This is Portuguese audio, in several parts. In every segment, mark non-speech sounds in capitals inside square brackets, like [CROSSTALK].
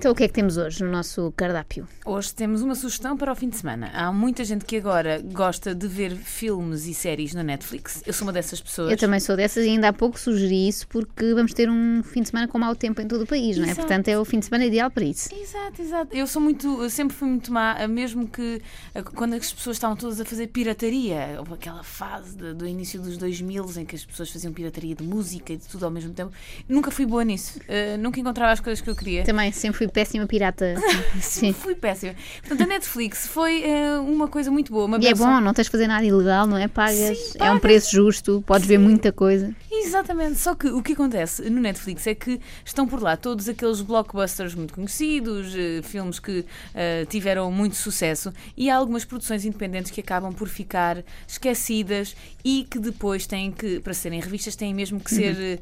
Então o que é que temos hoje no nosso cardápio? Hoje temos uma sugestão para o fim de semana. Há muita gente que agora gosta de ver filmes e séries no Netflix. Eu sou uma dessas pessoas. Eu também sou dessas e ainda há pouco sugeri isso porque vamos ter um fim de semana com mau tempo em todo o país, não é? Exato. Portanto, é o fim de semana ideal para isso. Exato, exato. Eu sou muito, eu sempre fui muito má, mesmo que eh, quando as pessoas estavam todas a fazer pirataria, houve aquela fase de- do início dos 2000 em que as pessoas faziam pirataria de música e de tudo ao mesmo tempo. Nunca fui boa nisso. Eh, nunca encontrava as coisas que eu queria. Também sempre fui péssima pirata. [LAUGHS] Sim. [LAUGHS] Fui péssima. Portanto, a Netflix foi eh, uma coisa muito boa. Uma E é bom, não tens de fazer nada ilegal, não é? Pagas, Sim, é um pagas. preço justo, podes ver muita coisa. Exatamente, só que o que acontece no Netflix é que estão por lá todos aqueles blockbusters muito conhecidos, eh, filmes que eh, tiveram muito sucesso e há algumas produções independentes que acabam por ficar esquecidas e que depois têm que, para serem revistas, têm mesmo que ser eh,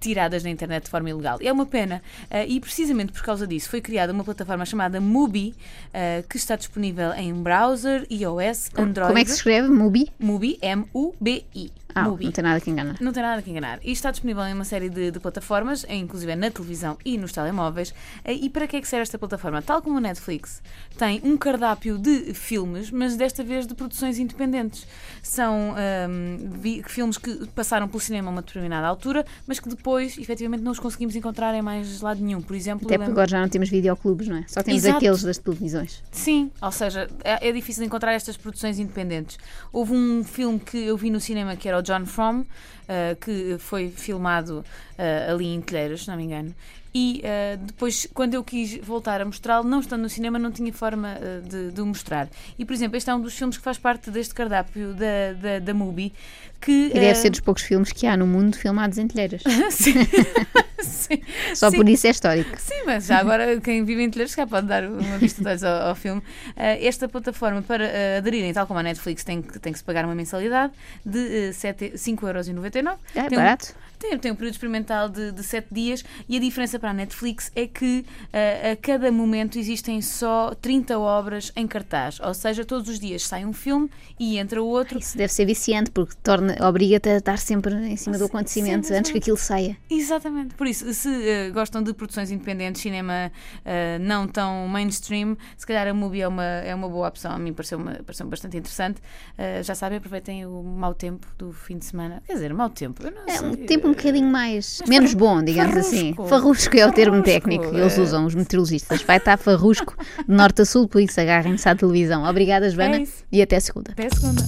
tiradas da internet de forma ilegal. É uma pena. eh, e precisamente por causa disso foi criada uma plataforma chamada Mubi, eh, que está disponível em browser, iOS, Android. Como é que se escreve? Mubi? Mubi, M-U-B-I. Ah, Mubi. não tem nada que enganar. Não tem nada que enganar. E está disponível em uma série de, de plataformas, inclusive na televisão e nos telemóveis. Eh, E para que é que serve esta plataforma? Tal como a Netflix, tem um cardápio de filmes, mas desta vez de produções independentes. São ahm, vi- filmes que passaram pelo cinema a uma determinada altura, mas que depois, efetivamente, não os conseguimos encontrar em mais lado nenhum. Por exemplo, Até porque agora já não temos videoclubes, não é? Só temos Exato. aqueles das televisões. Sim, ou seja, é, é difícil encontrar estas produções independentes. Houve um filme que eu vi no cinema que era o John From, eh, que foi filmado eh, ali em Telheiras, se não me engano. E eh, depois, quando eu quis voltar a mostrá-lo, não estando no cinema, não tinha forma eh, de, de o mostrar. E, por exemplo, este é um dos filmes que faz parte deste cardápio da, da, da Mubi. Que, E deve eh, ser dos poucos filmes que há no mundo filmados em telheiras. [LAUGHS] sim, sim, Só sim. por isso é histórico. Sim, mas já agora quem vive em Telheiros se calhar pode dar uma vista de olhos ao, ao filme. Esta plataforma, para aderirem, tal como a Netflix, tem que, tem que se pagar uma mensalidade de uh, 5,99€. É Tem um- barato. Tem, tem um período experimental de, de 7 dias e a diferença para a Netflix é que ah, a cada momento existem só 30 obras em cartaz. Ou seja, todos os dias sai um filme e entra outro. Isso deve ser viciante, porque torna, obriga-te a estar sempre em cima do acontecimento sim, antes que aquilo saia. Exatamente. Por isso, se eh, gostam de produções independentes, cinema eh, não tão mainstream, se calhar a Mubi é uma, é uma boa opção. A mim pareceu-me pareceu bastante interessante. Já sabem, aproveitem o mau tempo do fim de semana. Quer dizer, mau tempo. É um tempo um bocadinho mais. menos bom, digamos assim. farrusco. Farrusco é o termo técnico que eles é. usam, os meteorologistas. Vai estar farrusco de norte a sul, por isso agarrem-se à televisão. Obrigada, Joana, É e até segunda. Até segunda.